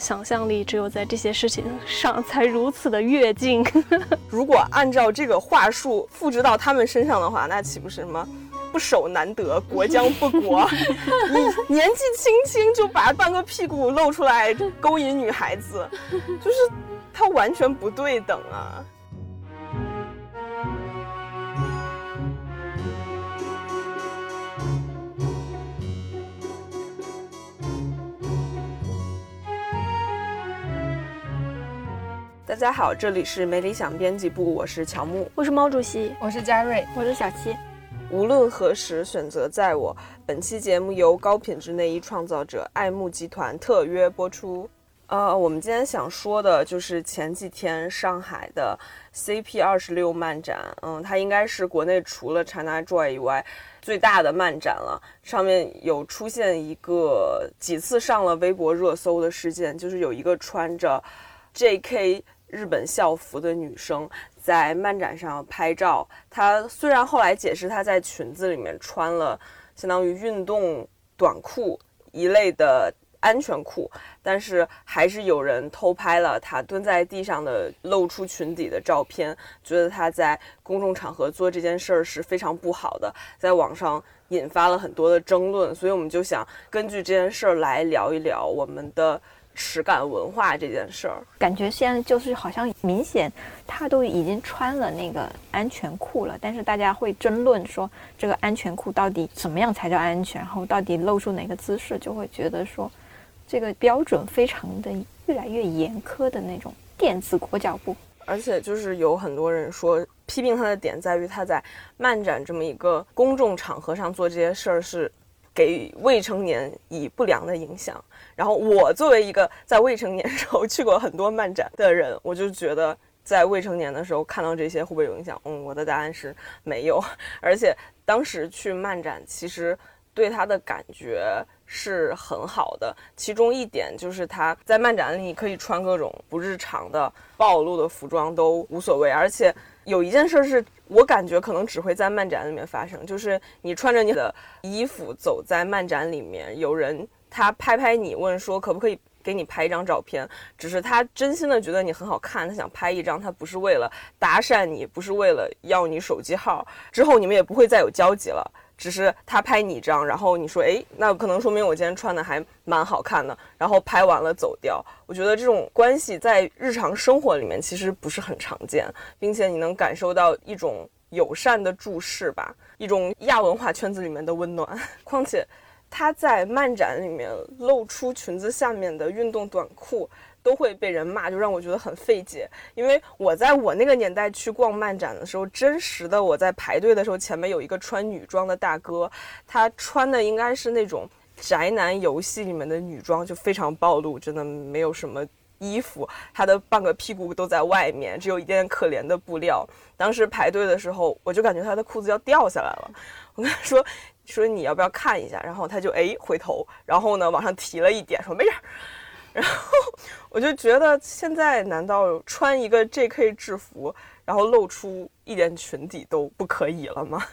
想象力只有在这些事情上才如此的跃进。如果按照这个话术复制到他们身上的话，那岂不是什么不守难得，国将不国？你年纪轻轻就把半个屁股露出来勾引女孩子，就是他完全不对等啊！大家好，这里是没理想编辑部，我是乔木，我是毛主席，我是佳瑞，我是小七。无论何时，选择在我。本期节目由高品质内衣创造者爱慕集团特约播出。呃，我们今天想说的就是前几天上海的 CP 二十六漫展，嗯，它应该是国内除了 China Joy 以外最大的漫展了。上面有出现一个几次上了微博热搜的事件，就是有一个穿着 JK。日本校服的女生在漫展上拍照，她虽然后来解释她在裙子里面穿了相当于运动短裤一类的安全裤，但是还是有人偷拍了她蹲在地上的露出裙底的照片，觉得她在公众场合做这件事儿是非常不好的，在网上引发了很多的争论，所以我们就想根据这件事儿来聊一聊我们的。耻感文化这件事儿，感觉现在就是好像明显他都已经穿了那个安全裤了，但是大家会争论说这个安全裤到底怎么样才叫安全，然后到底露出哪个姿势，就会觉得说这个标准非常的越来越严苛的那种电子裹脚布。而且就是有很多人说批评他的点在于他在漫展这么一个公众场合上做这些事儿是给未成年以不良的影响。然后我作为一个在未成年时候去过很多漫展的人，我就觉得在未成年的时候看到这些会不会有影响？嗯，我的答案是没有。而且当时去漫展，其实对他的感觉是很好的。其中一点就是他在漫展里可以穿各种不日常的暴露的服装都无所谓。而且有一件事是我感觉可能只会在漫展里面发生，就是你穿着你的衣服走在漫展里面，有人。他拍拍你，问说可不可以给你拍一张照片？只是他真心的觉得你很好看，他想拍一张。他不是为了搭讪你，不是为了要你手机号。之后你们也不会再有交集了。只是他拍你一张，然后你说，哎，那可能说明我今天穿的还蛮好看的。然后拍完了走掉。我觉得这种关系在日常生活里面其实不是很常见，并且你能感受到一种友善的注视吧，一种亚文化圈子里面的温暖。况且。他在漫展里面露出裙子下面的运动短裤，都会被人骂，就让我觉得很费解。因为我在我那个年代去逛漫展的时候，真实的我在排队的时候，前面有一个穿女装的大哥，他穿的应该是那种宅男游戏里面的女装，就非常暴露，真的没有什么衣服，他的半个屁股都在外面，只有一件可怜的布料。当时排队的时候，我就感觉他的裤子要掉下来了。我跟他说。说你要不要看一下？然后他就哎回头，然后呢往上提了一点，说没事儿。然后我就觉得现在难道穿一个 JK 制服，然后露出一点裙底都不可以了吗？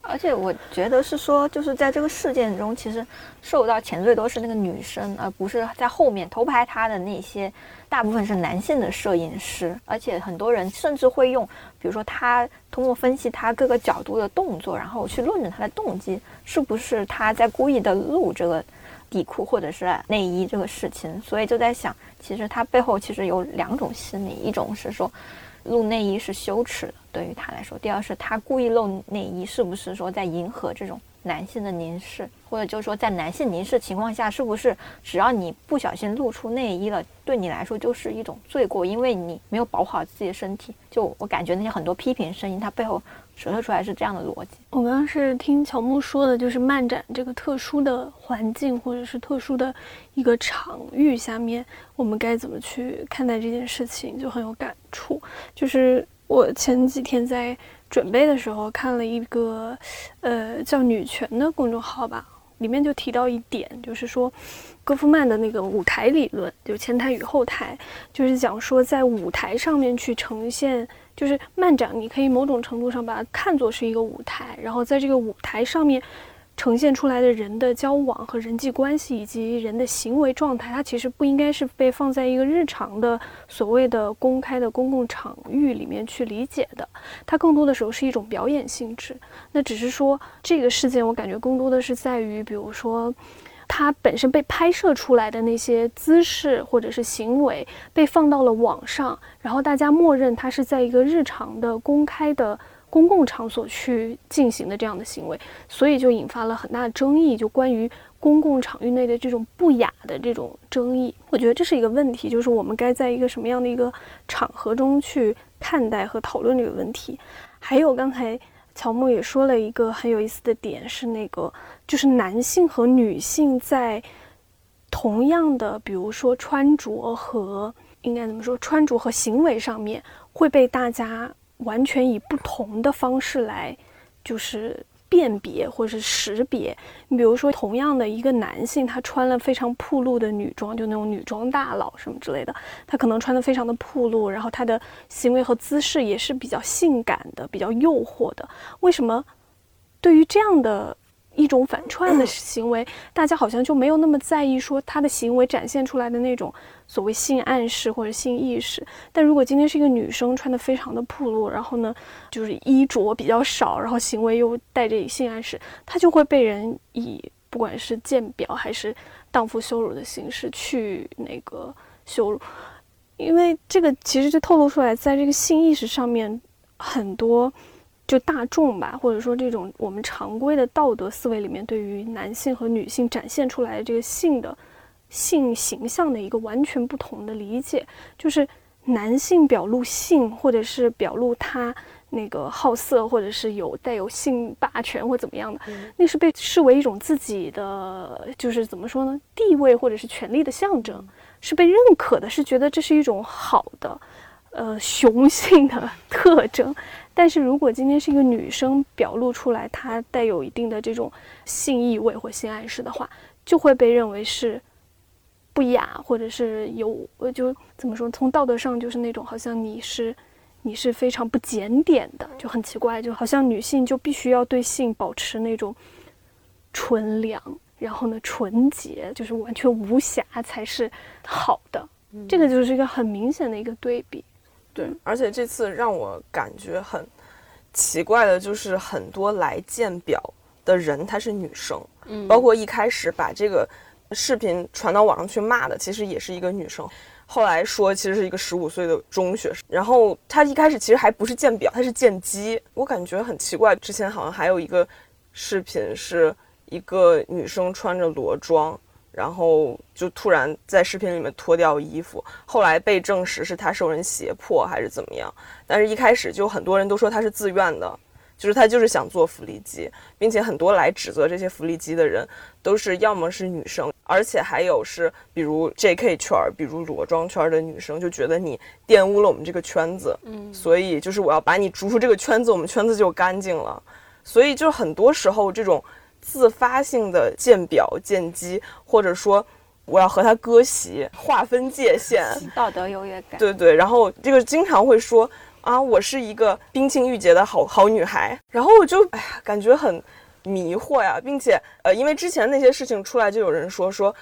而且我觉得是说，就是在这个事件中，其实受到前最多是那个女生，而不是在后面偷拍她的那些，大部分是男性的摄影师。而且很多人甚至会用，比如说他通过分析他各个角度的动作，然后去论证他的动机是不是他在故意的录这个底裤或者是内衣这个事情。所以就在想，其实他背后其实有两种心理，一种是说。露内衣是羞耻的，对于他来说。第二是他故意露内衣，是不是说在迎合这种男性的凝视，或者就是说在男性凝视情况下，是不是只要你不小心露出内衣了，对你来说就是一种罪过，因为你没有保护好自己的身体。就我感觉那些很多批评声音，它背后。折射出来是这样的逻辑。我刚刚是听乔木说的，就是漫展这个特殊的环境，或者是特殊的一个场域下面，我们该怎么去看待这件事情，就很有感触。就是我前几天在准备的时候看了一个，呃，叫女权的公众号吧，里面就提到一点，就是说，戈夫曼的那个舞台理论，就前台与后台，就是讲说在舞台上面去呈现。就是漫展，你可以某种程度上把它看作是一个舞台，然后在这个舞台上面呈现出来的人的交往和人际关系以及人的行为状态，它其实不应该是被放在一个日常的所谓的公开的公共场域里面去理解的。它更多的时候是一种表演性质。那只是说这个事件，我感觉更多的是在于，比如说，它本身被拍摄出来的那些姿势或者是行为被放到了网上，然后大家默认它是在一个日常的公开的。公共场所去进行的这样的行为，所以就引发了很大的争议，就关于公共场域内的这种不雅的这种争议。我觉得这是一个问题，就是我们该在一个什么样的一个场合中去看待和讨论这个问题。还有刚才乔木也说了一个很有意思的点，是那个就是男性和女性在同样的，比如说穿着和应该怎么说，穿着和行为上面会被大家。完全以不同的方式来，就是辨别或者是识别。你比如说，同样的一个男性，他穿了非常暴露的女装，就那种女装大佬什么之类的，他可能穿的非常的暴露，然后他的行为和姿势也是比较性感的、比较诱惑的。为什么对于这样的？一种反串的行为，大家好像就没有那么在意说他的行为展现出来的那种所谓性暗示或者性意识。但如果今天是一个女生穿的非常的暴露，然后呢，就是衣着比较少，然后行为又带着性暗示，她就会被人以不管是鉴表还是荡妇羞辱的形式去那个羞辱。因为这个其实就透露出来，在这个性意识上面很多。就大众吧，或者说这种我们常规的道德思维里面，对于男性和女性展现出来的这个性的性形象的一个完全不同的理解，就是男性表露性，或者是表露他那个好色，或者是有带有性霸权或怎么样的，那是被视为一种自己的，就是怎么说呢，地位或者是权力的象征，是被认可的，是觉得这是一种好的，呃，雄性的 特征。但是如果今天是一个女生表露出来，她带有一定的这种性意味或性暗示的话，就会被认为是不雅，或者是有呃，就怎么说？从道德上就是那种好像你是你是非常不检点的，就很奇怪，就好像女性就必须要对性保持那种纯良，然后呢纯洁，就是完全无瑕才是好的。这个就是一个很明显的一个对比。对，而且这次让我感觉很奇怪的就是，很多来见表的人她是女生，嗯，包括一开始把这个视频传到网上去骂的，其实也是一个女生，后来说其实是一个十五岁的中学生，然后她一开始其实还不是见表，她是见机，我感觉很奇怪。之前好像还有一个视频，是一个女生穿着裸装。然后就突然在视频里面脱掉衣服，后来被证实是他受人胁迫还是怎么样？但是一开始就很多人都说他是自愿的，就是他就是想做福利机，并且很多来指责这些福利机的人都是要么是女生，而且还有是比如 J.K. 圈儿，比如裸妆圈的女生就觉得你玷污了我们这个圈子，嗯，所以就是我要把你逐出这个圈子，我们圈子就干净了。所以就很多时候这种。自发性的见表见机，或者说我要和他割席，划分界限，道德优越感。对对，然后这个经常会说啊，我是一个冰清玉洁的好好女孩，然后我就哎呀，感觉很迷惑呀，并且呃，因为之前那些事情出来，就有人说说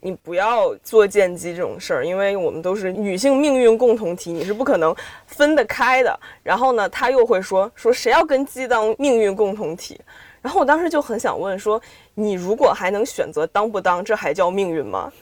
你不要做见机这种事儿，因为我们都是女性命运共同体，你是不可能分得开的。然后呢，他又会说说谁要跟鸡当命运共同体？然后我当时就很想问说，你如果还能选择当不当，这还叫命运吗？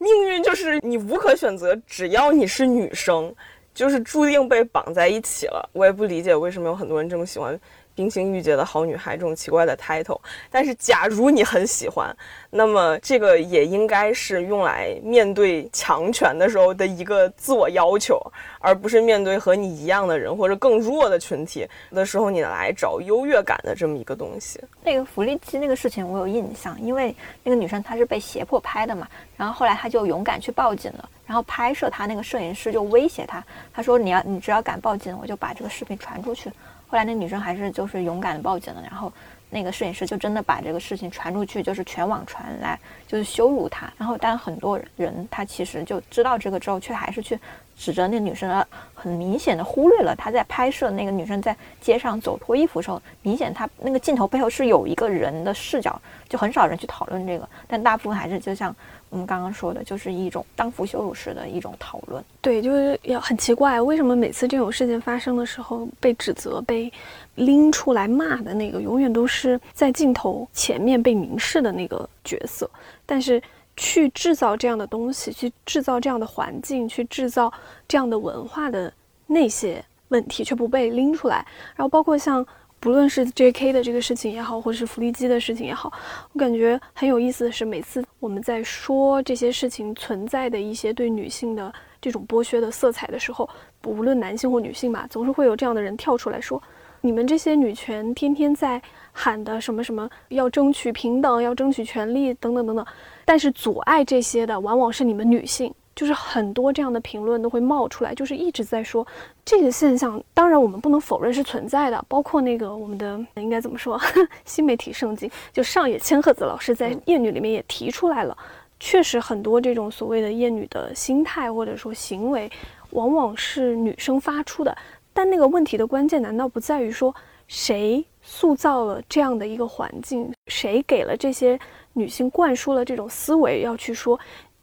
命运就是你无可选择，只要你是女生，就是注定被绑在一起了。我也不理解为什么有很多人这么喜欢。冰清玉洁的好女孩这种奇怪的 title，但是假如你很喜欢，那么这个也应该是用来面对强权的时候的一个自我要求，而不是面对和你一样的人或者更弱的群体的时候，你来找优越感的这么一个东西。那个福利机那个事情我有印象，因为那个女生她是被胁迫拍的嘛，然后后来她就勇敢去报警了，然后拍摄她那个摄影师就威胁她，他说你要你只要敢报警，我就把这个视频传出去。后来那女生还是就是勇敢的报警了，然后那个摄影师就真的把这个事情传出去，就是全网传来，就是羞辱她。然后但很多人他其实就知道这个之后，却还是去指着那女生，很明显的忽略了他在拍摄那个女生在街上走脱衣服的时候，明显他那个镜头背后是有一个人的视角，就很少人去讨论这个，但大部分还是就像我们刚刚说的，就是一种当服羞辱式的一种讨论。对，就是要很奇怪，为什么每次这种事件发生的时候，被指责、被拎出来骂的那个，永远都是在镜头前面被凝视的那个角色，但是。去制造这样的东西，去制造这样的环境，去制造这样的文化的那些问题却不被拎出来。然后包括像不论是 J.K. 的这个事情也好，或者是福利机的事情也好，我感觉很有意思的是，每次我们在说这些事情存在的一些对女性的这种剥削的色彩的时候，无论男性或女性吧，总是会有这样的人跳出来说：“你们这些女权天天在喊的什么什么，要争取平等，要争取权利，等等等等。”但是阻碍这些的往往是你们女性，就是很多这样的评论都会冒出来，就是一直在说这个现象。当然，我们不能否认是存在的，包括那个我们的应该怎么说，新媒体圣经，就上野千鹤子老师在《厌女》里面也提出来了，确实很多这种所谓的厌女的心态或者说行为，往往是女生发出的。但那个问题的关键难道不在于说谁塑造了这样的一个环境，谁给了这些？女性灌输了这种思维，要去说，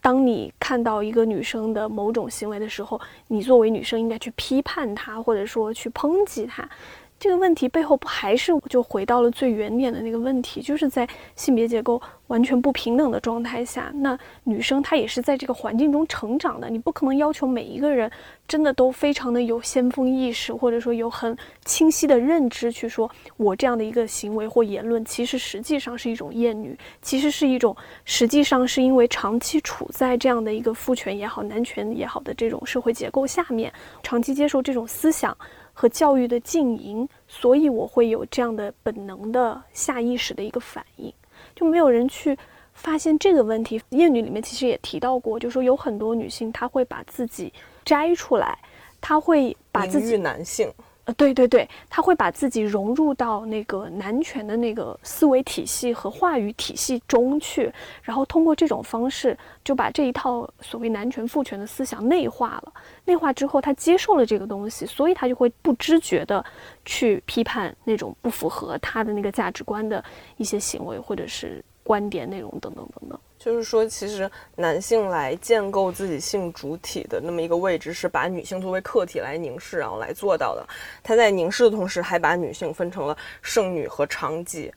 当你看到一个女生的某种行为的时候，你作为女生应该去批判她，或者说去抨击她。这个问题背后不还是就回到了最原点的那个问题，就是在性别结构完全不平等的状态下，那女生她也是在这个环境中成长的。你不可能要求每一个人真的都非常的有先锋意识，或者说有很清晰的认知，去说我这样的一个行为或言论，其实实际上是一种厌女，其实是一种实际上是因为长期处在这样的一个父权也好、男权也好的这种社会结构下面，长期接受这种思想。和教育的浸淫，所以我会有这样的本能的下意识的一个反应，就没有人去发现这个问题。艳女里面其实也提到过，就说有很多女性她会把自己摘出来，她会把自己男性。呃，对对对，他会把自己融入到那个男权的那个思维体系和话语体系中去，然后通过这种方式就把这一套所谓男权父权的思想内化了。内化之后，他接受了这个东西，所以他就会不知觉的去批判那种不符合他的那个价值观的一些行为或者是观点内容等等等等。就是说，其实男性来建构自己性主体的那么一个位置，是把女性作为客体来凝视，然后来做到的。他在凝视的同时，还把女性分成了剩女和娼妓。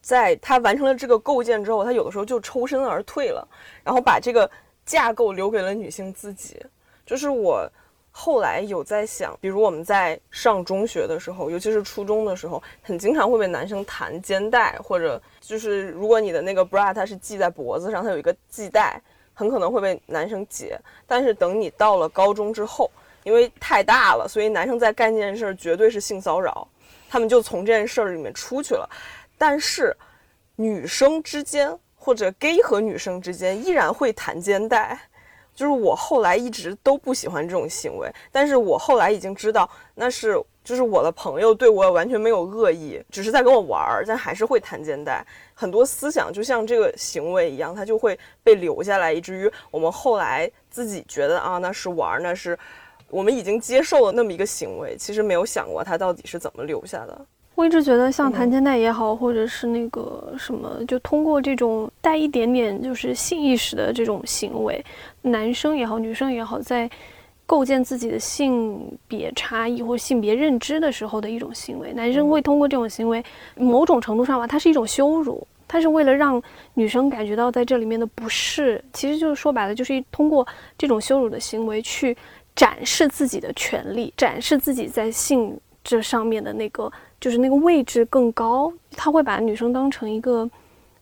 在他完成了这个构建之后，他有的时候就抽身而退了，然后把这个架构留给了女性自己。就是我。后来有在想，比如我们在上中学的时候，尤其是初中的时候，很经常会被男生弹肩带，或者就是如果你的那个 bra 它是系在脖子上，它有一个系带，很可能会被男生解。但是等你到了高中之后，因为太大了，所以男生在干这件事儿绝对是性骚扰，他们就从这件事儿里面出去了。但是女生之间或者 gay 和女生之间依然会弹肩带。就是我后来一直都不喜欢这种行为，但是我后来已经知道那是就是我的朋友对我完全没有恶意，只是在跟我玩儿，但还是会弹肩带。很多思想就像这个行为一样，它就会被留下来，以至于我们后来自己觉得啊，那是玩儿，那是我们已经接受了那么一个行为，其实没有想过它到底是怎么留下的。我一直觉得，像弹肩带也好，或者是那个什么，就通过这种带一点点就是性意识的这种行为，男生也好，女生也好，在构建自己的性别差异或性别认知的时候的一种行为。男生会通过这种行为，某种程度上吧，它是一种羞辱，它是为了让女生感觉到在这里面的不适。其实就是说白了，就是通过这种羞辱的行为去展示自己的权利，展示自己在性这上面的那个。就是那个位置更高，他会把女生当成一个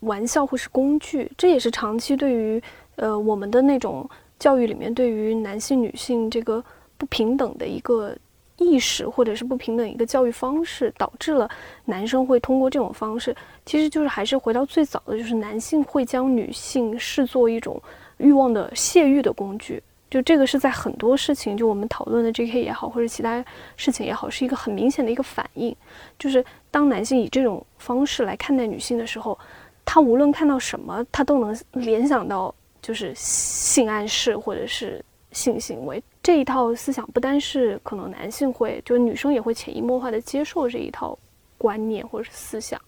玩笑或是工具，这也是长期对于呃我们的那种教育里面对于男性女性这个不平等的一个意识，或者是不平等一个教育方式，导致了男生会通过这种方式，其实就是还是回到最早的就是男性会将女性视作一种欲望的泄欲的工具。就这个是在很多事情，就我们讨论的 J.K. 也好，或者其他事情也好，是一个很明显的一个反应。就是当男性以这种方式来看待女性的时候，他无论看到什么，他都能联想到就是性暗示或者是性行为。这一套思想不单是可能男性会，就是女生也会潜移默化的接受这一套观念或者是思想。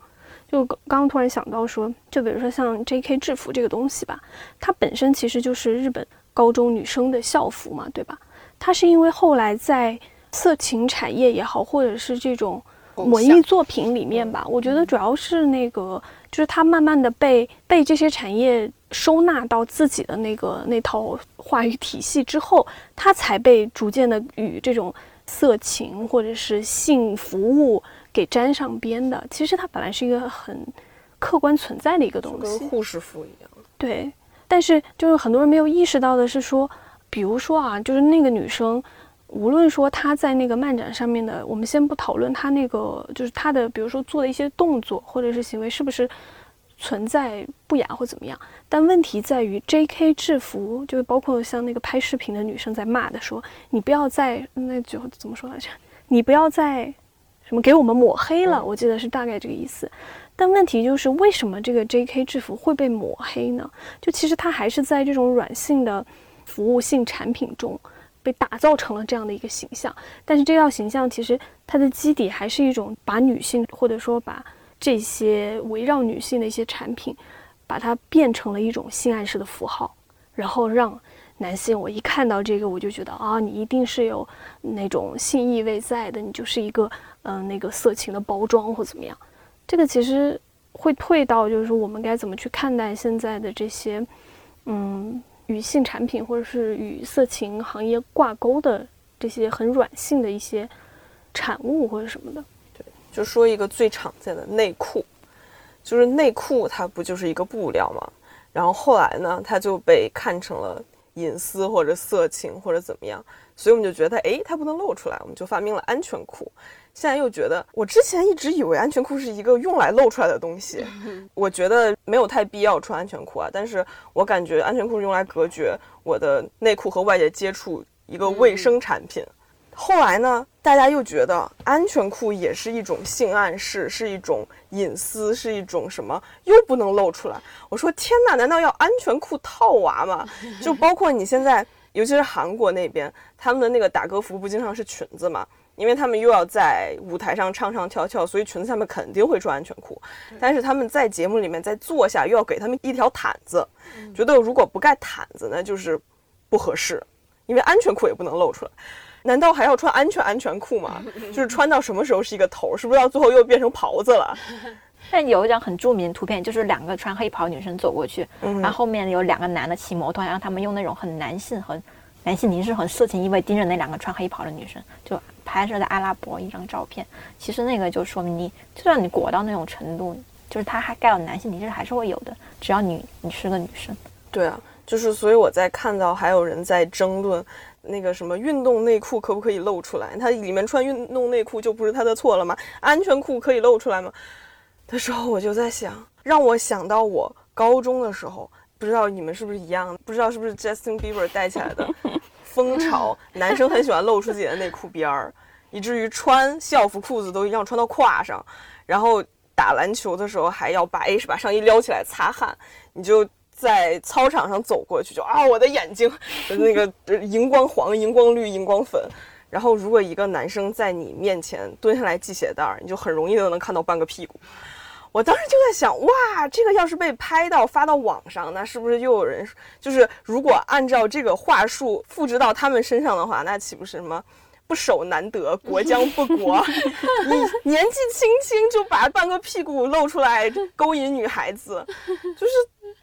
就刚刚突然想到说，就比如说像 J.K. 制服这个东西吧，它本身其实就是日本高中女生的校服嘛，对吧？它是因为后来在色情产业也好，或者是这种文艺作品里面吧，我觉得主要是那个，就是它慢慢的被被这些产业收纳到自己的那个那套话语体系之后，它才被逐渐的与这种色情或者是性服务。给沾上边的，其实它本来是一个很客观存在的一个东西，跟护士服一样。对，但是就是很多人没有意识到的是说，比如说啊，就是那个女生，无论说她在那个漫展上面的，我们先不讨论她那个，就是她的，比如说做的一些动作或者是行为是不是存在不雅或怎么样，但问题在于 J.K. 制服，就是包括像那个拍视频的女生在骂的说，你不要再那就怎么说来着，你不要再。什么给我们抹黑了？我记得是大概这个意思。但问题就是，为什么这个 J.K. 制服会被抹黑呢？就其实它还是在这种软性的服务性产品中被打造成了这样的一个形象。但是这套形象其实它的基底还是一种把女性或者说把这些围绕女性的一些产品，把它变成了一种性暗示的符号，然后让。男性，我一看到这个，我就觉得啊，你一定是有那种性意味在的，你就是一个嗯，那个色情的包装或怎么样。这个其实会退到，就是我们该怎么去看待现在的这些嗯，与性产品或者是与色情行业挂钩的这些很软性的一些产物或者什么的。对，就说一个最常见的内裤，就是内裤它不就是一个布料吗？然后后来呢，它就被看成了。隐私或者色情或者怎么样，所以我们就觉得，哎，它不能露出来，我们就发明了安全裤。现在又觉得，我之前一直以为安全裤是一个用来露出来的东西，我觉得没有太必要穿安全裤啊。但是我感觉安全裤是用来隔绝我的内裤和外界接触一个卫生产品。后来呢，大家又觉得安全裤也是一种性暗示，是一种隐私，是一种什么，又不能露出来。我说天哪，难道要安全裤套娃吗？就包括你现在，尤其是韩国那边，他们的那个打歌服不经常是裙子嘛？因为他们又要在舞台上唱唱跳跳，所以裙子下面肯定会穿安全裤。但是他们在节目里面在坐下，又要给他们一条毯子，觉得如果不盖毯子呢，就是不合适，因为安全裤也不能露出来。难道还要穿安全安全裤吗？就是穿到什么时候是一个头？是不是到最后又变成袍子了？但有一张很著名的图片，就是两个穿黑袍女生走过去，然后后面有两个男的骑摩托，让他们用那种很男性、很男性凝视、很色情意味盯着那两个穿黑袍的女生，就拍摄在阿拉伯一张照片。其实那个就说明你，就算你裹到那种程度，就是他还盖了男性凝视还是会有的，只要你你是个女生。对啊，就是所以我在看到还有人在争论。那个什么运动内裤可不可以露出来？它里面穿运动内裤就不是他的错了吗？安全裤可以露出来吗？的时候我就在想，让我想到我高中的时候，不知道你们是不是一样？不知道是不是 Justin Bieber 带起来的风潮？男生很喜欢露出自己的内裤边儿，以至于穿校服裤子都一样穿到胯上，然后打篮球的时候还要把 H 把上衣撩起来擦汗，你就。在操场上走过去，就啊，我的眼睛，那个荧光黄、荧光绿、荧光粉。然后，如果一个男生在你面前蹲下来系鞋带儿，你就很容易都能看到半个屁股。我当时就在想，哇，这个要是被拍到发到网上，那是不是又有人？就是如果按照这个话术复制到他们身上的话，那岂不是什么不守难得，国将不国？你年纪轻轻就把半个屁股露出来勾引女孩子，就是。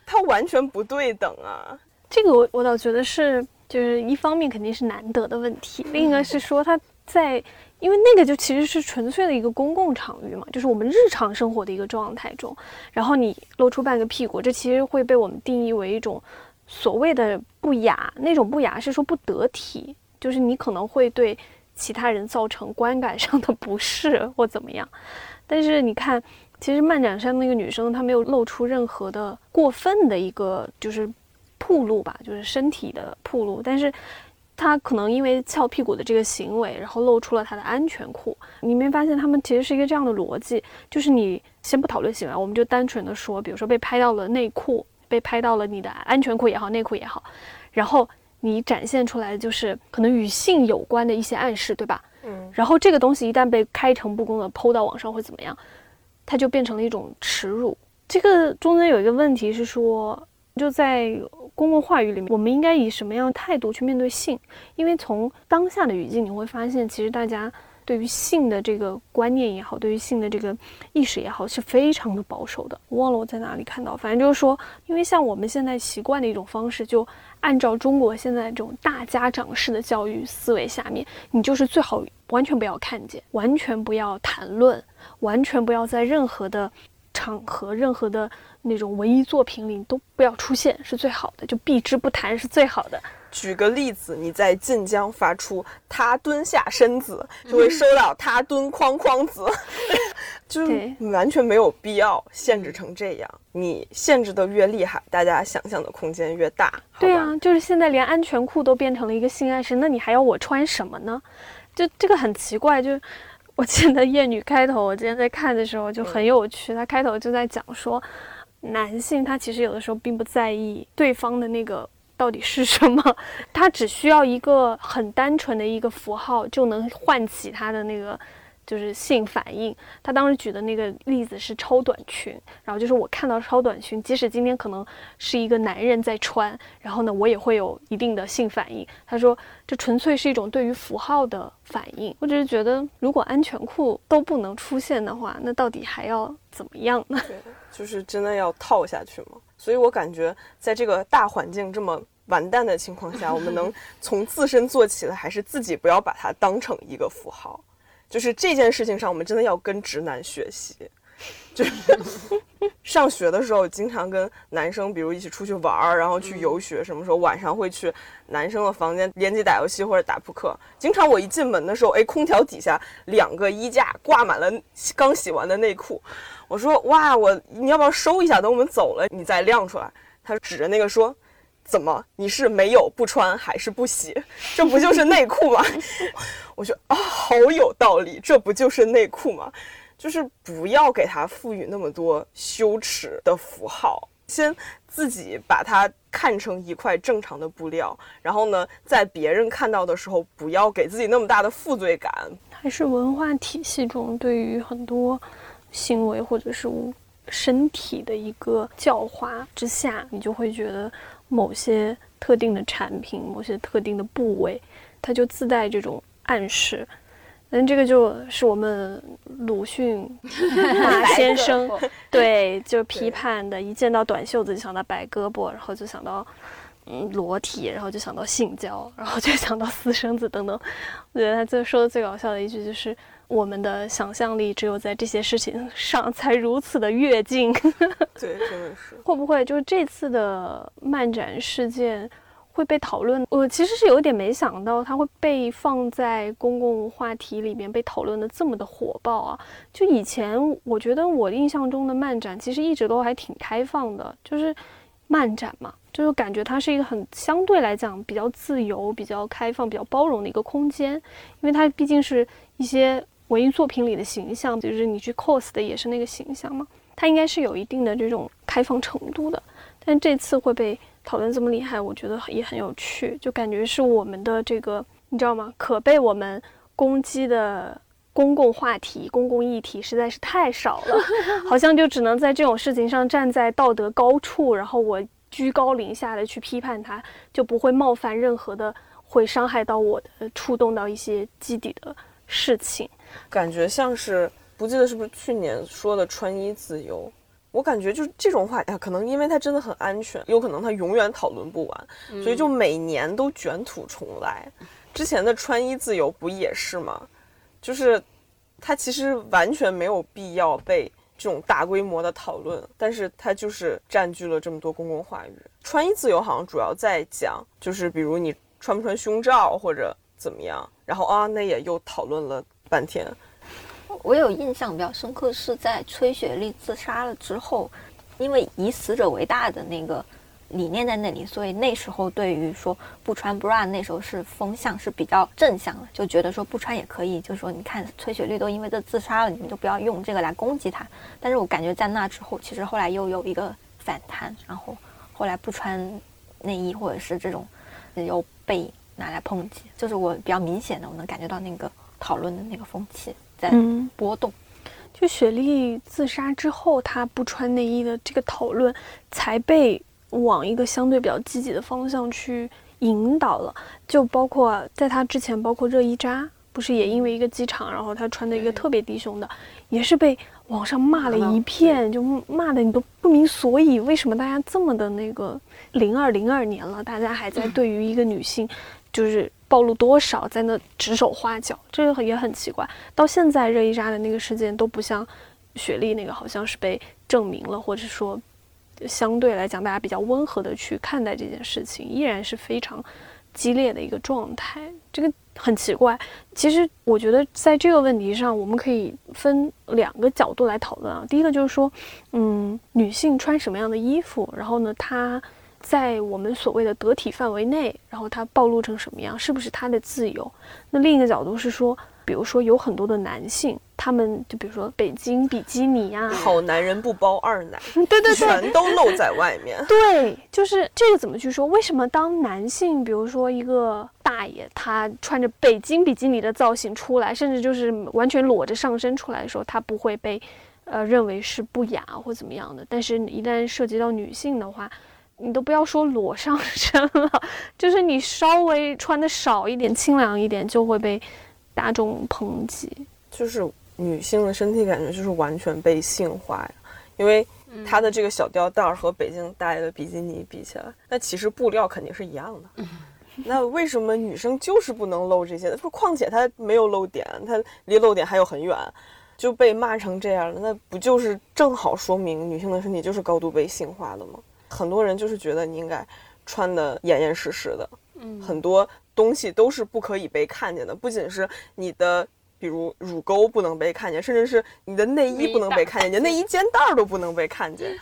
他完全不对等啊！这个我我倒觉得是，就是一方面肯定是难得的问题，另一个是说他在，因为那个就其实是纯粹的一个公共场域嘛，就是我们日常生活的一个状态中，然后你露出半个屁股，这其实会被我们定义为一种所谓的不雅，那种不雅是说不得体，就是你可能会对其他人造成观感上的不适或怎么样，但是你看。其实漫展上那个女生，她没有露出任何的过分的一个就是铺露吧，就是身体的铺露，但是她可能因为翘屁股的这个行为，然后露出了他的安全裤。你没发现他们其实是一个这样的逻辑？就是你先不讨论行为，我们就单纯的说，比如说被拍到了内裤，被拍到了你的安全裤也好，内裤也好，然后你展现出来的就是可能与性有关的一些暗示，对吧？嗯，然后这个东西一旦被开诚布公的抛到网上会怎么样？它就变成了一种耻辱。这个中间有一个问题是说，就在公共话语里面，我们应该以什么样的态度去面对性？因为从当下的语境，你会发现，其实大家对于性的这个观念也好，对于性的这个意识也好，是非常的保守的。我忘了我在哪里看到，反正就是说，因为像我们现在习惯的一种方式，就按照中国现在这种大家长式的教育思维下面，你就是最好完全不要看见，完全不要谈论，完全不要在任何的。场合，任何的那种文艺作品里都不要出现，是最好的，就避之不谈是最好的。举个例子，你在晋江发出“他蹲下身子”，就会收到“他蹲框框子”，就是完全没有必要限制成这样。你限制的越厉害，大家想象的空间越大。对啊，就是现在连安全裤都变成了一个性暗示，那你还要我穿什么呢？就这个很奇怪，就。我记得《艳女》开头，我之前在看的时候就很有趣。他开头就在讲说，男性他其实有的时候并不在意对方的那个到底是什么，他只需要一个很单纯的一个符号就能唤起他的那个。就是性反应，他当时举的那个例子是超短裙，然后就是我看到超短裙，即使今天可能是一个男人在穿，然后呢，我也会有一定的性反应。他说这纯粹是一种对于符号的反应。我只是觉得，如果安全裤都不能出现的话，那到底还要怎么样呢？对，就是真的要套下去吗？所以我感觉，在这个大环境这么完蛋的情况下，我们能 从自身做起的，还是自己不要把它当成一个符号。就是这件事情上，我们真的要跟直男学习。就是上学的时候，经常跟男生，比如一起出去玩儿，然后去游学，什么时候晚上会去男生的房间联机打游戏或者打扑克。经常我一进门的时候，哎，空调底下两个衣架挂满了刚洗完的内裤。我说哇，我你要不要收一下？等我们走了你再晾出来。他指着那个说。怎么？你是没有不穿还是不洗？这不就是内裤吗？我觉得啊，好有道理。这不就是内裤吗？就是不要给它赋予那么多羞耻的符号，先自己把它看成一块正常的布料，然后呢，在别人看到的时候，不要给自己那么大的负罪感。还是文化体系中对于很多行为或者是身体的一个教化之下，你就会觉得。某些特定的产品，某些特定的部位，它就自带这种暗示。那这个就是我们鲁迅 马先生对，就批判的，一见到短袖子就想到白胳膊，然后就想到嗯裸体，然后就想到性交，然后就想到私生子等等。我觉得他最说的最搞笑的一句就是。我们的想象力只有在这些事情上才如此的跃进。对，真的是。会不会就是这次的漫展事件会被讨论？我其实是有点没想到它会被放在公共话题里面被讨论的这么的火爆啊！就以前我觉得我印象中的漫展其实一直都还挺开放的，就是漫展嘛，就是感觉它是一个很相对来讲比较自由、比较开放、比较包容的一个空间，因为它毕竟是一些。文艺作品里的形象，就是你去 cos 的也是那个形象嘛，它应该是有一定的这种开放程度的。但这次会被讨论这么厉害，我觉得也很有趣，就感觉是我们的这个，你知道吗？可被我们攻击的公共话题、公共议题实在是太少了，好像就只能在这种事情上站在道德高处，然后我居高临下的去批判它，就不会冒犯任何的会伤害到我的、触动到一些基底的事情。感觉像是不记得是不是去年说的穿衣自由，我感觉就是这种话呀，可能因为它真的很安全，有可能它永远讨论不完，所以就每年都卷土重来。之前的穿衣自由不也是吗？就是它其实完全没有必要被这种大规模的讨论，但是它就是占据了这么多公共话语。穿衣自由好像主要在讲，就是比如你穿不穿胸罩或者怎么样，然后啊，那也又讨论了。半天，我有印象比较深刻是在崔雪莉自杀了之后，因为以死者为大的那个理念在那里，所以那时候对于说不穿 bra 那时候是风向是比较正向的，就觉得说不穿也可以，就说你看崔雪莉都因为这自杀了，你们就不要用这个来攻击她。但是我感觉在那之后，其实后来又有一个反弹，然后后来不穿内衣或者是这种又被拿来抨击，就是我比较明显的，我能感觉到那个讨论的那个风气在嗯，波动。就雪莉自杀之后，她不穿内衣的这个讨论，才被往一个相对比较积极的方向去引导了。就包括在她之前，包括热依扎，不是也因为一个机场，然后她穿的一个特别低胸的，也是被网上骂了一片，就骂的你都不明所以，为什么大家这么的那个？零二零二年了，大家还在对于一个女性，就是暴露多少，在那指手画脚，这个也很奇怪。到现在热依扎的那个事件都不像雪莉那个，好像是被证明了，或者说相对来讲大家比较温和的去看待这件事情，依然是非常激烈的一个状态。这个很奇怪。其实我觉得在这个问题上，我们可以分两个角度来讨论啊。第一个就是说，嗯，女性穿什么样的衣服，然后呢，她在我们所谓的得体范围内，然后它暴露成什么样，是不是他的自由？那另一个角度是说，比如说有很多的男性，他们就比如说北京比基尼啊、好男人不包二奶，对对对，全都露在外面。对，就是这个怎么去说？为什么当男性，比如说一个大爷，他穿着北京比基尼的造型出来，甚至就是完全裸着上身出来的时候，他不会被呃认为是不雅或怎么样的？但是，一旦涉及到女性的话，你都不要说裸上身了，就是你稍微穿的少一点、清凉一点，就会被大众抨击。就是女性的身体感觉就是完全被性化呀，因为她的这个小吊带儿和北京大爷的比基尼比起来，那其实布料肯定是一样的。那为什么女生就是不能露这些？不，况且她没有露点，她离露点还有很远，就被骂成这样了，那不就是正好说明女性的身体就是高度被性化的吗？很多人就是觉得你应该穿的严严实实的，嗯很多东西都是不可以被看见的，不仅是你的。比如乳沟不能被看见，甚至是你的内衣不能被看见，你 的内衣肩带儿都不能被看见。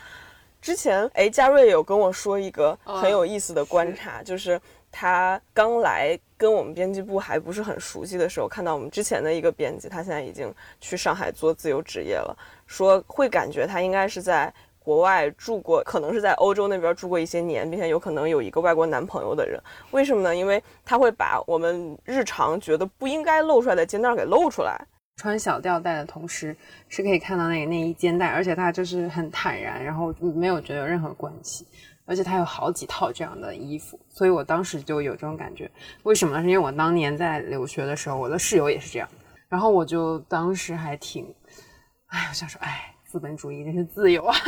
之前，哎，嘉瑞有跟我说一个很有意思的观察，就是他刚来跟我们编辑部还不是很熟悉的时候，看到我们之前的一个编辑，他现在已经去上海做自由职业了，说会感觉他应该是在国外住过，可能是在欧洲那边住过一些年，并且有可能有一个外国男朋友的人。为什么呢？因为他会把我们日常觉得不应该露出来的肩带给露出来。穿小吊带的同时，是可以看到那个内衣肩带，而且它就是很坦然，然后没有觉得有任何关系，而且它有好几套这样的衣服，所以我当时就有这种感觉。为什么呢？是因为我当年在留学的时候，我的室友也是这样，然后我就当时还挺，哎，我想说，哎，资本主义真是自由啊，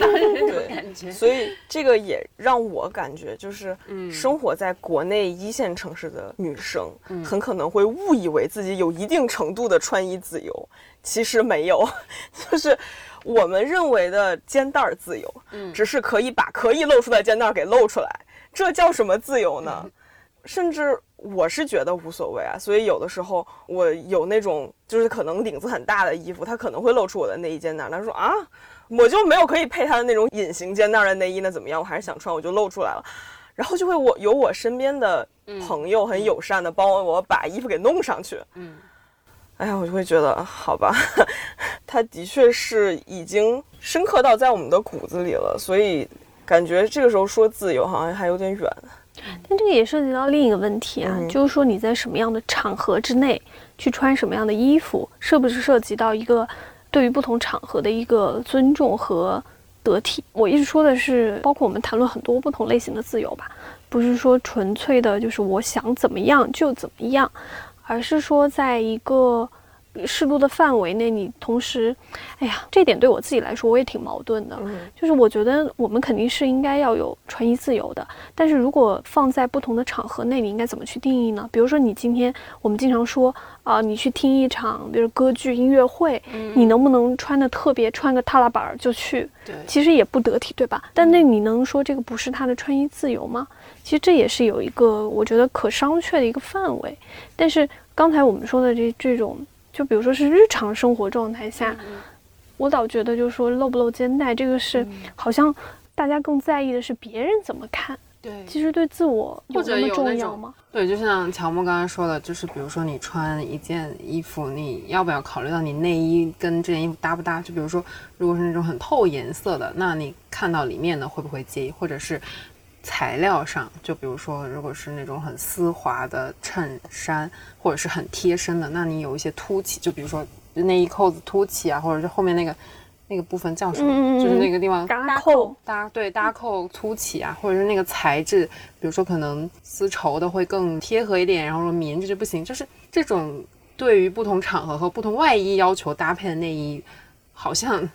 当时这种感觉。所以这个也让我感觉，就是生活在国内一线城市的女生，很可能会误以为自己有一定程度的穿衣自由，其实没有，就是我们认为的肩带儿自由，只是可以把可以露出的肩带儿给露出来，这叫什么自由呢？甚至我是觉得无所谓啊，所以有的时候我有那种就是可能领子很大的衣服，它可能会露出我的内衣肩带儿。他说啊，我就没有可以配他的那种隐形肩带儿的内衣，那怎么样？我还是想穿，我就露出来了。然后就会我有我身边的朋友很友善的帮我把衣服给弄上去。嗯，哎呀，我就会觉得好吧，他的确是已经深刻到在我们的骨子里了，所以感觉这个时候说自由好像还有点远。但这个也涉及到另一个问题啊，嗯就是说你在什么样的场合之内去穿什么样的衣服，是不是涉及到一个对于不同场合的一个尊重和得体？我一直说的是，包括我们谈论很多不同类型的自由吧，不是说纯粹的就是我想怎么样就怎么样，而是说在一个适度的范围内，你同时，哎呀，这点对我自己来说我也挺矛盾的。嗯就是我觉得我们肯定是应该要有穿衣自由的，但是如果放在不同的场合内，你应该怎么去定义呢？比如说你今天我们经常说啊、你去听一场比如歌剧音乐会，你能不能穿的特别，穿个踏拉板儿就去？对其实也不得体，对吧？但那你能说这个不是他的穿衣自由吗？其实这也是有一个我觉得可商榷的一个范围。但是刚才我们说的这这种，就比如说是日常生活状态下，我倒觉得就是说露不露肩带，这个是好像大家更在意的是别人怎么看，对其实对自我有或者那么有那种重要吗？对，就像乔木刚才说的，就是比如说你穿一件衣服，你要不要考虑到你内衣跟这件衣服搭不搭？就比如说，如果是那种很透颜色的，那你看到里面的会不会介意？或者是材料上，就比如说，如果是那种很丝滑的衬衫，或者是很贴身的，那你有一些凸起，就比如说内衣扣子凸起啊，或者是后面那个那个部分叫什么？就是那个地方搭扣，搭对搭扣凸起啊，或者是那个材质，比如说可能丝绸的会更贴合一点，然后说棉质就不行，就是这种对于不同场合和不同外衣要求搭配的内衣，好像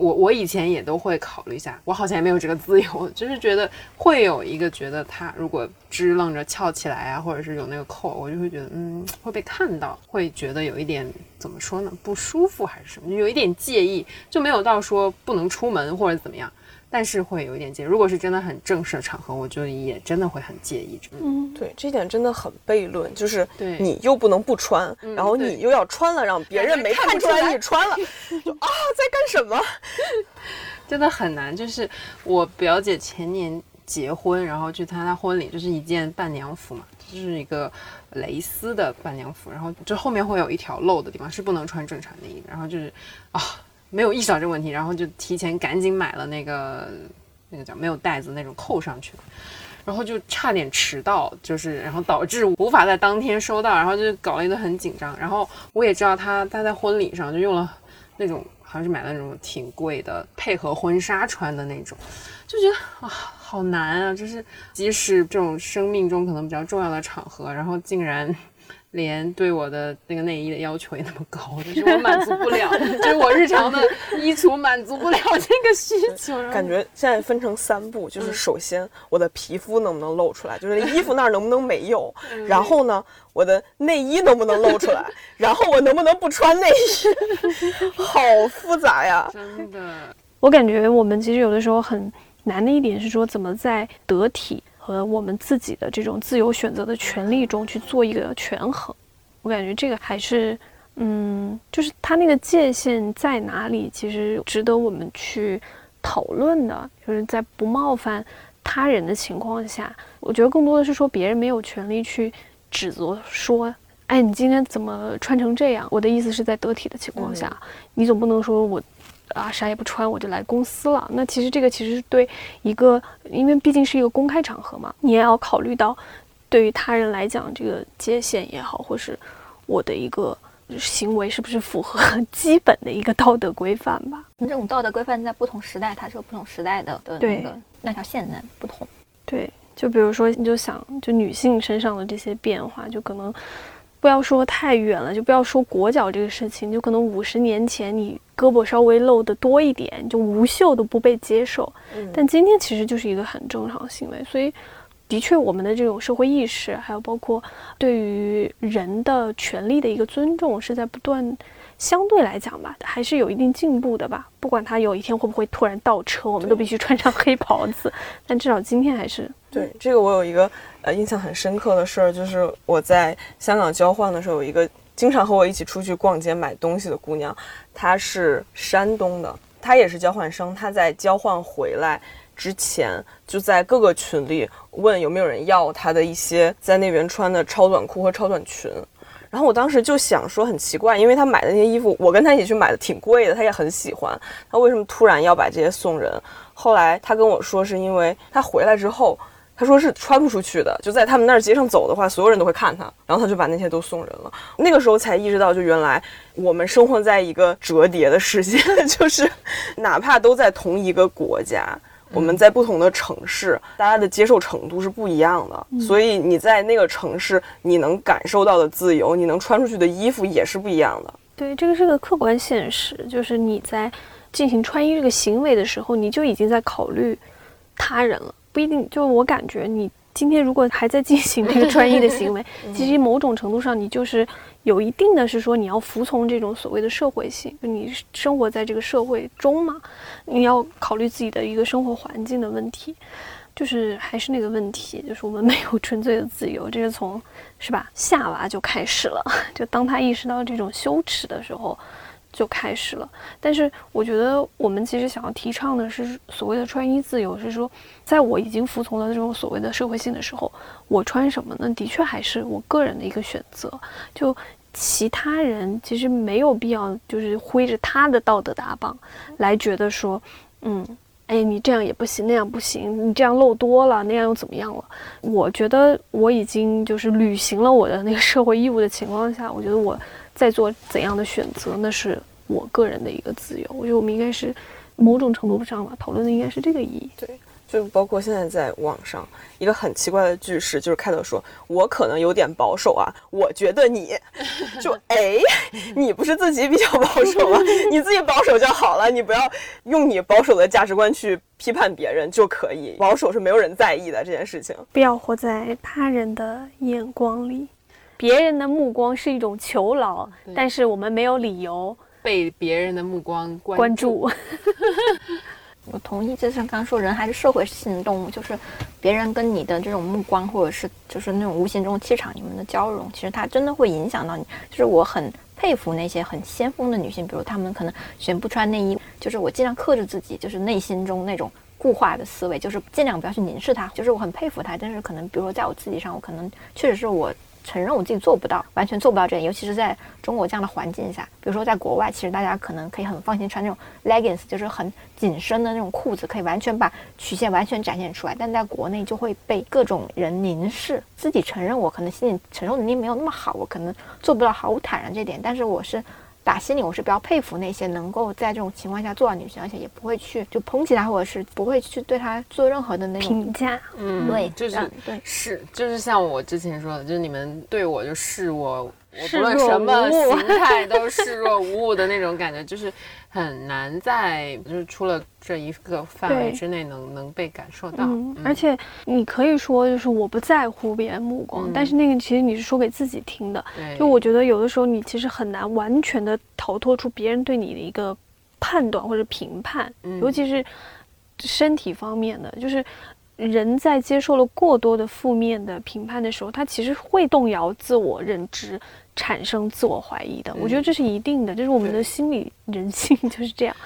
我我以前也都会考虑一下，我好像也没有这个自由，就是觉得会有一个觉得他如果支棱着翘起来啊，或者是有那个扣，我就会觉得嗯会被看到，会觉得有一点怎么说呢不舒服还是什么，有一点介意，就没有到说不能出门或者怎么样。但是会有一点介意，如果是真的很正式的场合，我就也真的会很介意。嗯，对，这点真的很悖论，就是对你又不能不穿，嗯然后你又要穿了，让别人没看出来你穿了，就啊在干什么？真的很难。就是我表姐前年结婚，然后去参加婚礼，就是一件伴娘服嘛，就是一个蕾丝的伴娘服，然后就后面会有一条露的地方是不能穿正常内衣的，然后就是啊没有意识到这个问题，然后就提前赶紧买了那个那个叫没有袋子那种扣上去。然后就差点迟到，就是然后导致无法在当天收到，然后就搞了一顿很紧张。然后我也知道他他在婚礼上就用了那种好像是买了那种挺贵的配合婚纱穿的那种，就觉得啊好难啊！就是即使这种生命中可能比较重要的场合，然后竟然。连对我的那个内衣的要求也那么高，就是我满足不了，就是我日常的衣橱满足不了这个需求。感觉现在分成三步，就是首先我的皮肤能不能露出来，就是衣服那儿能不能没有，然后呢，我的内衣能不能露出来，然后我能不能不穿内衣，好复杂呀。真的，我感觉我们其实有的时候很难的一点是说，怎么在得体和我们自己的这种自由选择的权利中去做一个权衡。我感觉这个还是，嗯，就是它那个界限在哪里，其实值得我们去讨论的。就是在不冒犯他人的情况下，我觉得更多的是说别人没有权利去指责说。哎，你今天怎么穿成这样？我的意思是在得体的情况下，你总不能说我啊，啥也不穿我就来公司了。那其实这个其实是对一个，因为毕竟是一个公开场合嘛，你也要考虑到，对于他人来讲，这个界限也好，或是我的一个行为是不是符合 基本的一个道德规范吧？这种道德规范在不同时代，它是有不同时代的的那对个那条线在不同。对，就比如说，你就想，就女性身上的这些变化，就可能不要说太远了，就不要说裹脚这个事情，就可能五十年前你胳膊稍微露的多一点，就无袖都不被接受，嗯但今天其实就是一个很正常的行为，所以。的确，我们的这种社会意识，还有包括对于人的权利的一个尊重，是在不断，相对来讲吧，还是有一定进步的吧。不管他有一天会不会突然倒车，我们都必须穿上黑袍子，但至少今天还是对这个，我有一个呃印象很深刻的事儿，就是我在香港交换的时候，有一个经常和我一起出去逛街买东西的姑娘，她是山东的，她也是交换生，她在交换回来之前就在各个群里问有没有人要她的一些在那边穿的超短裤和超短裙。然后我当时就想说很奇怪，因为她买的那些衣服，我跟她一起去买的挺贵的，她也很喜欢，她为什么突然要把这些送人？后来她跟我说，是因为她回来之后，她说是穿不出去的，就在他们那儿街上走的话，所有人都会看他，然后他就把那些都送人了。那个时候才意识到，就原来我们生活在一个折叠的世界，就是哪怕都在同一个国家。我们在不同的城市，大家的接受程度是不一样的，所以你在那个城市，你能感受到的自由，你能穿出去的衣服也是不一样的。对，这个是个客观现实，就是你在进行穿衣这个行为的时候，你就已经在考虑他人了，不一定。就我感觉，你今天如果还在进行这个 穿衣的行为，其实某种程度上，你就是有一定的是说你要服从这种所谓的社会性，就你生活在这个社会中嘛，你要考虑自己的一个生活环境的问题。就是还是那个问题，就是我们没有纯粹的自由，这是从是吧夏娃就开始了。就当他意识到这种羞耻的时候，就开始了。但是我觉得我们其实想要提倡的是所谓的穿衣自由，是说在我已经服从了这种所谓的社会性的时候，我穿什么呢？的确还是我个人的一个选择。就其他人其实没有必要就是挥着他的道德大棒来觉得说，嗯。哎，你这样也不行，那样不行，你这样露多了，那样又怎么样了？我觉得我已经就是履行了我的那个社会义务的情况下，我觉得我在做怎样的选择，那是我个人的一个自由。我觉得我们应该是某种程度上吧，讨论的应该是这个意义。对。就包括现在在网上一个很奇怪的句式，就是开头说“我可能有点保守啊”，我觉得你 就哎，你不是自己比较保守吗？你自己保守就好了，你不要用你保守的价值观去批判别人就可以。保守是没有人在意的这件事情，不要活在他人的眼光里，别人的目光是一种囚牢，但是我们没有理由被别人的目光关注。我同意，就像刚刚说，人还是社会性动物，就是别人跟你的这种目光，或者是就是那种无形中气场，你们的交融，其实它真的会影响到你。就是我很佩服那些很先锋的女性，比如她们可能选不穿内衣，就是我尽量克制自己，就是内心中那种固化的思维，就是尽量不要去凝视它。就是我很佩服她，但是可能比如说在我自己上，我可能确实是我。承认我自己做不到，完全做不到这点，尤其是在中国这样的环境下。比如说在国外，其实大家可能可以很放心穿那种 leggings，就是很紧身的那种裤子，可以完全把曲线完全展现出来。但在国内就会被各种人凝视。自己承认我可能心理承受能力没有那么好，我可能做不到毫无坦然这点，但是我是。打心里我是比较佩服那些能够在这种情况下做到女性，而且也不会去就抨击她，或者是不会去对她做任何的那种评价。嗯，对，就是对，是就是像我之前说的，就是你们对我就视我。我不论什么形 态都视若无物的那种感觉，就是很难在就是除了这一个范围之内能能被感受到。而且你可以说就是我不在乎别人目光，但是那个其实你是说给自己听的。就我觉得有的时候你其实很难完全的逃脱出别人对你的一个判断或者评判，尤其是身体方面的，就是人在接受了过多的负面的评判的时候，他其实会动摇自我认知。产生自我怀疑的，我觉得这是一定的，这是我们的心理人性 就是这样。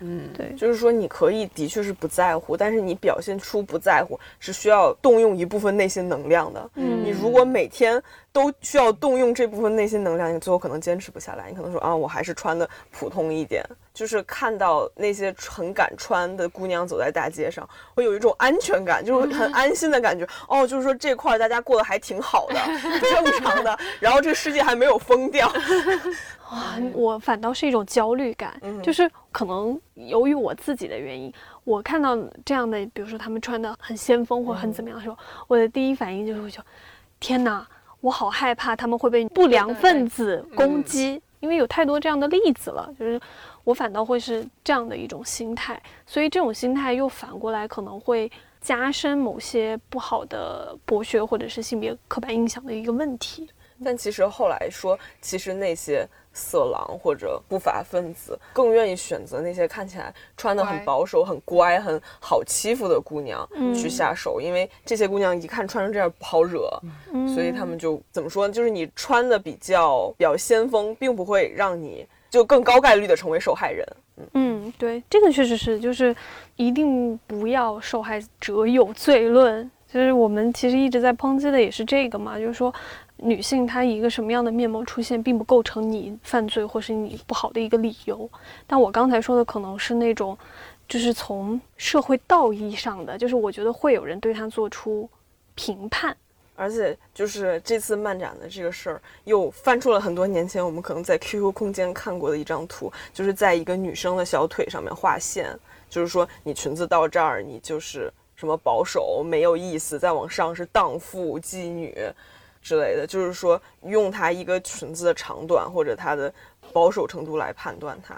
嗯，对，就是说你可以的确是不在乎，但是你表现出不在乎是需要动用一部分内心能量的。嗯，你如果每天。都需要动用这部分内心能量，你最后可能坚持不下来。你可能说啊，我还是穿的普通一点。就是看到那些很敢穿的姑娘走在大街上，会有一种安全感，就是很安心的感觉。哦，就是说这块大家过得还挺好的，正常的。然后这个世界还没有疯掉。哇，我反倒是一种焦虑感，就是可能由于我自己的原因，我看到这样的，比如说他们穿的很先锋或很怎么样的时候，我的第一反应就是会说，天哪！我好害怕他们会被不良分子攻击，因为有太多这样的例子了。就是我反倒会是这样的一种心态，所以这种心态又反过来可能会加深某些不好的剥削或者是性别刻板印象的一个问题。但其实后来说，其实那些。色狼或者不法分子更愿意选择那些看起来穿的很保守、很乖、很好欺负的姑娘去下手，因为这些姑娘一看穿成这样不好惹，所以他们就怎么说呢？就是你穿的比较比较先锋，并不会让你就更高概率的成为受害人。嗯，对，这个确实是，就是一定不要受害者有罪论。就是我们其实一直在抨击的也是这个嘛，就是说。女性她以一个什么样的面貌出现，并不构成你犯罪或是你不好的一个理由。但我刚才说的可能是那种，就是从社会道义上的，就是我觉得会有人对她做出评判。而且就是这次漫展的这个事儿，又翻出了很多年前我们可能在 QQ 空间看过的一张图，就是在一个女生的小腿上面画线，就是说你裙子到这儿，你就是什么保守没有意思，再往上是荡妇妓女。之类的，就是说用它一个裙子的长短或者它的保守程度来判断它。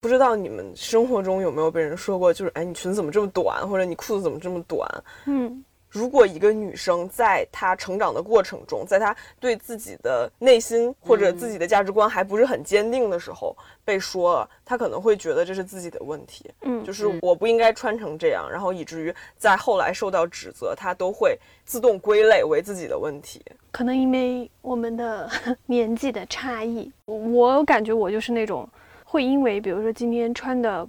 不知道你们生活中有没有被人说过，就是哎，你裙子怎么这么短，或者你裤子怎么这么短？嗯。如果一个女生在她成长的过程中，在她对自己的内心或者自己的价值观还不是很坚定的时候被说了，她可能会觉得这是自己的问题，嗯，就是我不应该穿成这样，然后以至于在后来受到指责，她都会自动归类为自己的问题。可能因为我们的 年纪的差异，我感觉我就是那种会因为比如说今天穿的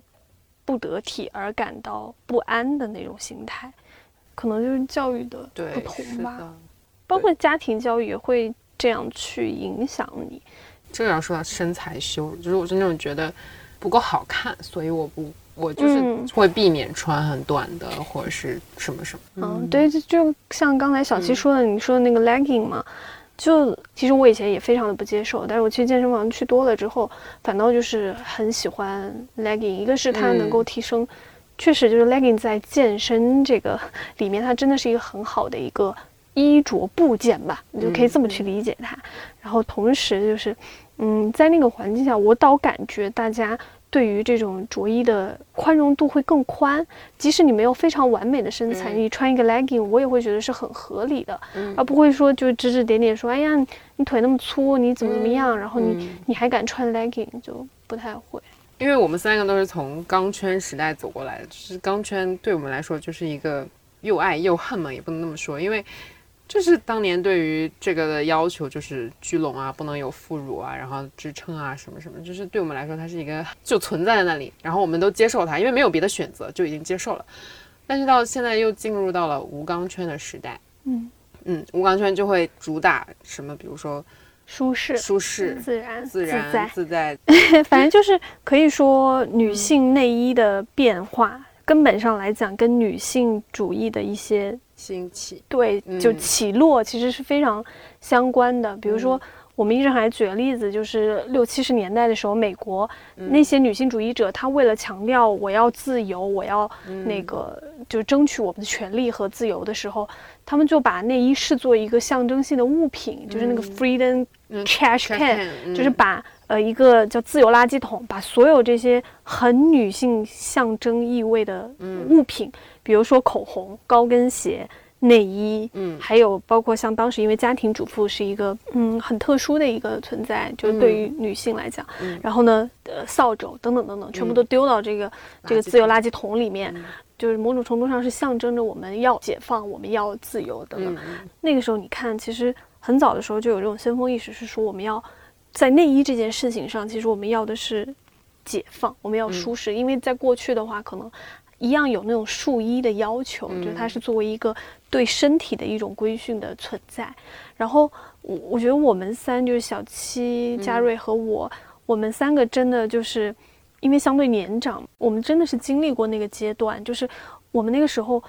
不得体而感到不安的那种心态。可能就是教育的不同吧，包括家庭教育也会这样去影响你。这个要说到身材羞辱，就是我是那种觉得，不够好看，所以我不我就是嗯会避免穿很短的或者是什么什么。嗯，对，就就像刚才小七说的，你说的那个 legging 嘛，就其实我以前也非常的不接受，但是我去健身房去多了之后，反倒就是很喜欢 legging。一个是它能够提升，确实就是 legging 在健身这个里面，它真的是一个很好的一个衣着部件吧，你就可以这么去理解它。然后同时就是，嗯，在那个环境下，我倒感觉大家。对于这种着衣的宽容度会更宽，即使你没有非常完美的身材，嗯你穿一个 legging，我也会觉得是很合理的，嗯而不会说就指指点点说，哎呀，你你腿那么粗，你怎么怎么样，嗯然后你、嗯你还敢穿 legging，就不太会。因为我们三个都是从钢圈时代走过来的，就是钢圈对我们来说就是一个又爱又恨嘛，也不能那么说，因为就是当年对于这个的要求就是聚拢啊，不能有副乳啊，然后支撑啊什么什么，就是对我们来说它是一个就存在在那里，然后我们都接受它，因为没有别的选择，就已经接受了。但是到现在又进入到了无钢圈的时代，嗯嗯，无钢圈就会主打什么，比如说舒适、舒适、自然、自然、在，自在，反正就是可以说女性内衣的变化，根本上来讲跟女性主义的一些兴起。对，嗯就起落其实是非常相关的。比如嗯说，我们一直还举个例子，就是六七十年代的时候，美国嗯那些女性主义者，她为了强调我要自由，我要嗯那个就争取我们的权利和自由的时候，他们就把内衣视作一个象征性的物品，就是那个 freedom 嗯 trash can，can，就是嗯把呃一个叫自由垃圾桶，把所有这些很女性象征意味的嗯。物品，比如说口红、高跟鞋、内衣，嗯。还有包括像当时因为家庭主妇是一个嗯很特殊的一个存在，就是对于女性来讲，嗯。然后呢，呃，扫帚等等等等，全部嗯。都丢到这个、这个自由垃圾桶里面。嗯就是某种程度上是象征着我们要解放，我们要自由等等。嗯嗯那个时候，你看，其实很早的时候就有这种先锋意识，是说我们要在内衣这件事情上，其实我们要的是解放，我们要舒适。因为在过去的话，可能一样有那种束衣的要求，就是它是作为一个对身体的一种规训的存在。然后我我觉得我们三就是小七、嘉瑞和我，我们三个真的就是因为相对年长，我们真的是经历过那个阶段，就是我们那个时候。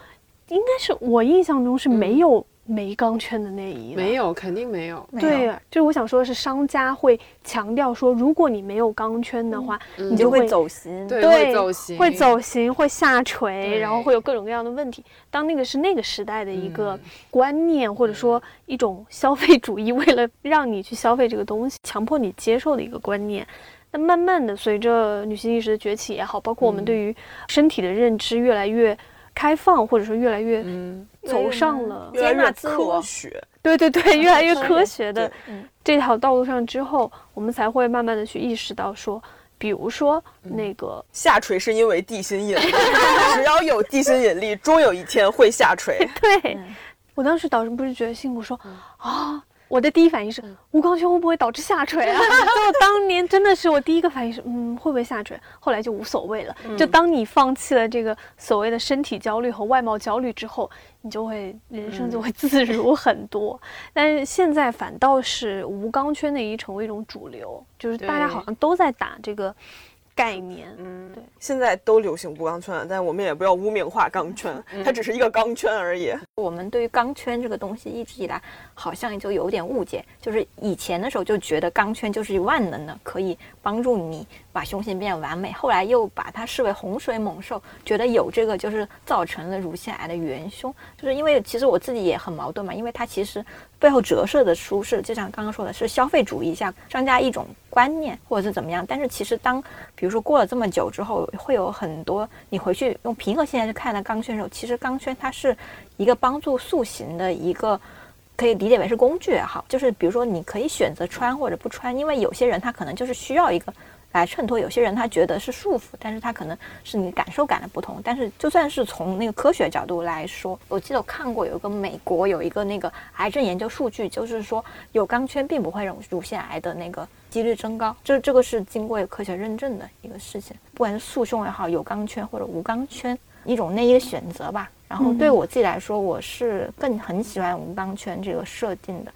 应该是我印象中是没有没钢圈的内衣的，没有，肯定没有。对，就是我想说的是，商家会强调说，如果你没有钢圈的话，嗯你就会走形。对，对会走形，会走形，会下垂，然后会有各种各样的问题。当那个是那个时代的一个嗯观念，或者说一种消费主义，为了让你去消费这个东西，强迫你接受的一个观念。那慢慢的，随着女性意识的崛起也好，包括我们嗯对于身体的认知越来越开放，或者说越来越嗯，走上了越来越接纳自我科学。对对对，越来越科学的这条道路上之后，我们才会慢慢的去意识到说，比如说那个，下垂是因为地心引力，只要有地心引力，终有一天会下垂。对、嗯我当时导师不是觉得辛苦说、啊。我的第一反应是无钢圈会不会导致下垂啊？就我当年真的是我第一个反应是，嗯，会不会下垂？后来就无所谓了。就当你放弃了这个所谓的身体焦虑和外貌焦虑之后，你就会人生就会自如很多。但是现在反倒是无钢圈内衣成为一种主流，就是大家好像都在打这个概念。嗯，对现在都流行不钢圈，但我们也不要污名化钢圈，它只是一个钢圈而已。我们对于钢圈这个东西一直以来好像就有点误解，就是以前的时候就觉得钢圈就是万能的，可以帮助你把胸型变完美，后来又把它视为洪水猛兽，觉得有这个就是造成了乳腺癌的元凶，就是因为其实我自己也很矛盾嘛，因为它其实背后折射的舒适，就像刚刚说的是消费主义下商家一种观念或者是怎么样，但是其实当比如说过了这么久之后，会有很多你回去用平和心态去看待钢圈的时候，其实钢圈它是一个帮助塑形的一个。可以理解为是工具也好，就是比如说你可以选择穿或者不穿，因为有些人他可能就是需要一个来衬托，有些人他觉得是束缚，但是他可能是你感受感的不同。但是就算是从那个科学角度来说，我记得我看过有一个美国有一个那个癌症研究数据，就是说有钢圈并不会让乳腺癌的那个几率增高，这这个是经过科学认证的一个事情。不管是塑胸也好，有钢圈或者无钢圈，一种内衣的选择吧。然后对我自己来说，我是更很喜欢无钢圈这个设定的。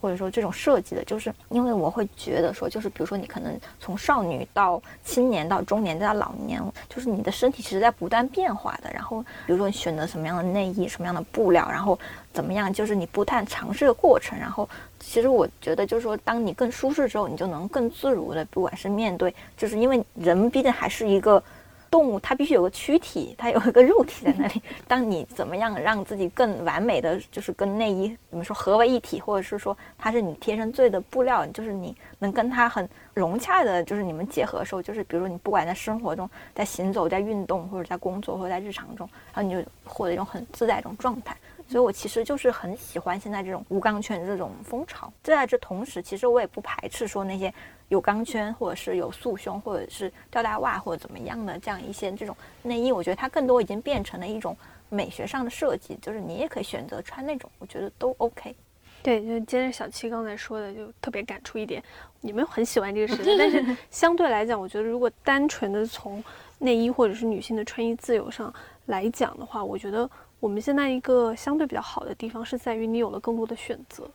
或者说这种设计的，就是因为我会觉得说，就是比如说你可能从少女到青年到中年再到老年，就是你的身体其实在不断变化的。然后比如说你选择什么样的内衣、什么样的布料，然后怎么样，就是你不断尝试的过程。然后其实我觉得就是说，当你更舒适之后，你就能更自如的，不管是面对，就是因为人毕竟还是一个。动物它必须有个躯体，它有一个肉体在那里。当你怎么样让自己更完美的，就是跟内衣怎么说合为一体，或者是说它是你贴身最的布料，就是你能跟它很融洽的，就是你们结合的时候，就是比如说你不管在生活中、在行走、在运动，或者在工作，或者在日常中，然后你就获得一种很自在一种状态。所以我其实就是很喜欢现在这种无钢圈这种风潮。在这同时，其实我也不排斥说那些。有钢圈，或者是有束胸，或者是吊带袜，或者怎么样的这样一些这种内衣，我觉得它更多已经变成了一种美学上的设计，就是你也可以选择穿那种，我觉得都 OK。对，就接着小七刚才说的，就特别感触一点，你们很喜欢这个时代，但是 相对来讲，我觉得如果单纯的从内衣或者是女性的穿衣自由上来讲的话，我觉得我们现在一个相对比较好的地方是在于你有了更多的选择。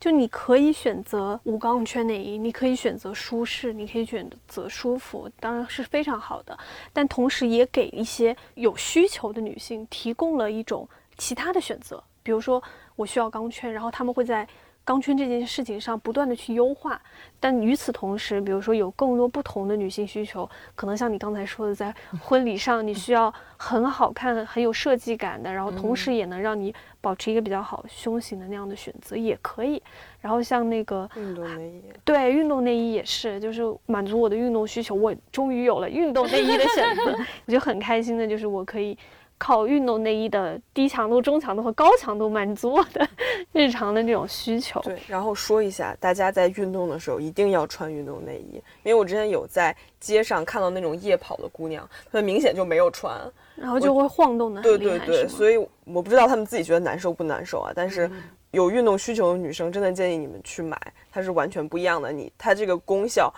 就你可以选择无钢圈内衣，你可以选择舒适，你可以选择舒服，当然是非常好的。但同时也给一些有需求的女性提供了一种其他的选择，比如说我需要钢圈，然后他们会在。钢圈这件事情上不断的去优化，但与此同时，比如说有更多不同的女性需求，可能像你刚才说的，在婚礼上你需要很好看、很有设计感的，然后同时也能让你保持一个比较好胸型的那样的选择也可以。然后像那个运动内衣，对，运动内衣也是，就是满足我的运动需求，我终于有了运动内衣的选择，我就很开心的，就是我可以。靠运动内衣的低强度、中强度和高强度满足我的 日常的这种需求。对，然后说一下，大家在运动的时候一定要穿运动内衣，因为我之前有在街上看到那种夜跑的姑娘，她们明显就没有穿，然后就会晃动的。对对对，所以我不知道她们自己觉得难受不难受啊，但是有运动需求的女生真的建议你们去买，它是完全不一样的。你它这个功效。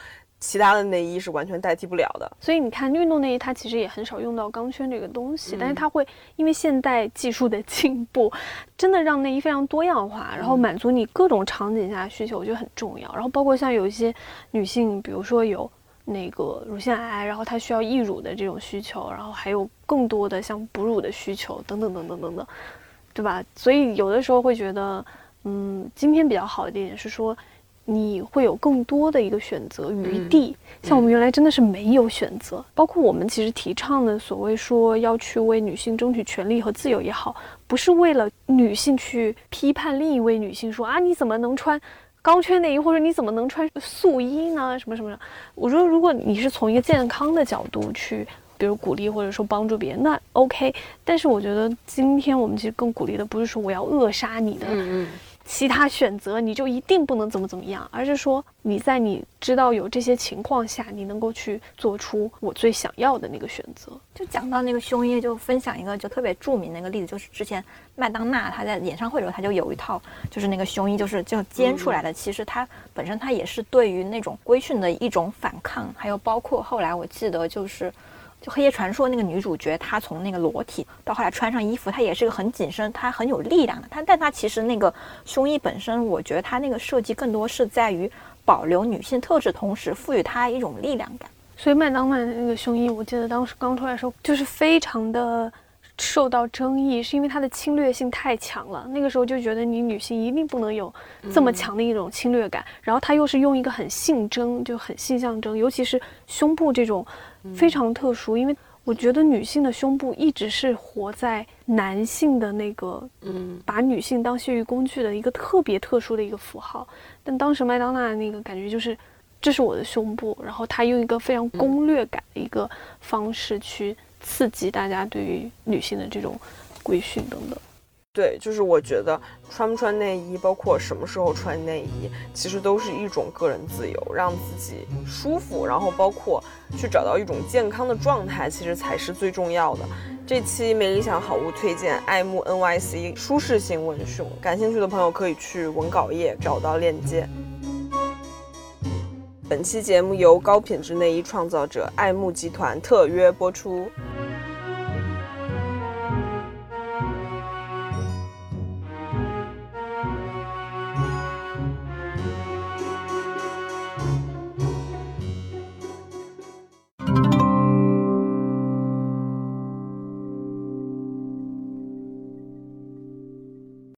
其他的内衣是完全代替不了的，所以你看运动内衣它其实也很少用到钢圈这个东西，但是它会因为现代技术的进步，真的让内衣非常多样化，然后满足你各种场景下的需求，我觉得很重要。然后包括像有一些女性，比如说有那个乳腺癌，然后她需要溢乳的这种需求，然后还有更多的像哺乳的需求等等等等等等，对吧？所以有的时候会觉得，嗯，今天比较好的一点是说。你会有更多的一个选择余地，像我们原来真的是没有选择。包括我们其实提倡的所谓说要去为女性争取权利和自由也好，不是为了女性去批判另一位女性说啊你怎么能穿钢圈内衣或者你怎么能穿素衣呢？什么什么的。我说如果你是从一个健康的角度去，比如鼓励或者说帮助别人，那 OK。但是我觉得今天我们其实更鼓励的不是说我要扼杀你的。其他选择你就一定不能怎么怎么样，而是说你在你知道有这些情况下，你能够去做出我最想要的那个选择。就讲到那个胸衣，就分享一个就特别著名的一个例子，就是之前麦当娜她在演唱会的时候，她就有一套就是那个胸衣，就是就肩出来的。其实它本身它也是对于那种规训的一种反抗，还有包括后来我记得就是。就《黑夜传说》那个女主角，她从那个裸体到后来穿上衣服，她也是个很紧身，她很有力量的。她，但她其实那个胸衣本身，我觉得她那个设计更多是在于保留女性特质，同时赋予她一种力量感。所以麦当娜那个胸衣，我记得当时刚出来的时候，就是非常的受到争议，是因为它的侵略性太强了。那个时候就觉得你女性一定不能有这么强的一种侵略感。然后它又是用一个很性征，就很性象征，尤其是胸部这种。非常特殊，因为我觉得女性的胸部一直是活在男性的那个，嗯，把女性当泄欲工具的一个特别特殊的一个符号。但当时麦当娜那个感觉就是，这是我的胸部，然后她用一个非常攻略感的一个方式去刺激大家对于女性的这种规训等等。对，就是我觉得穿不穿内衣，包括什么时候穿内衣，其实都是一种个人自由，让自己舒服，然后包括去找到一种健康的状态，其实才是最重要的。这期没理想好物推荐爱慕 NYC 舒适型文胸，感兴趣的朋友可以去文稿页找到链接。本期节目由高品质内衣创造者爱慕集团特约播出。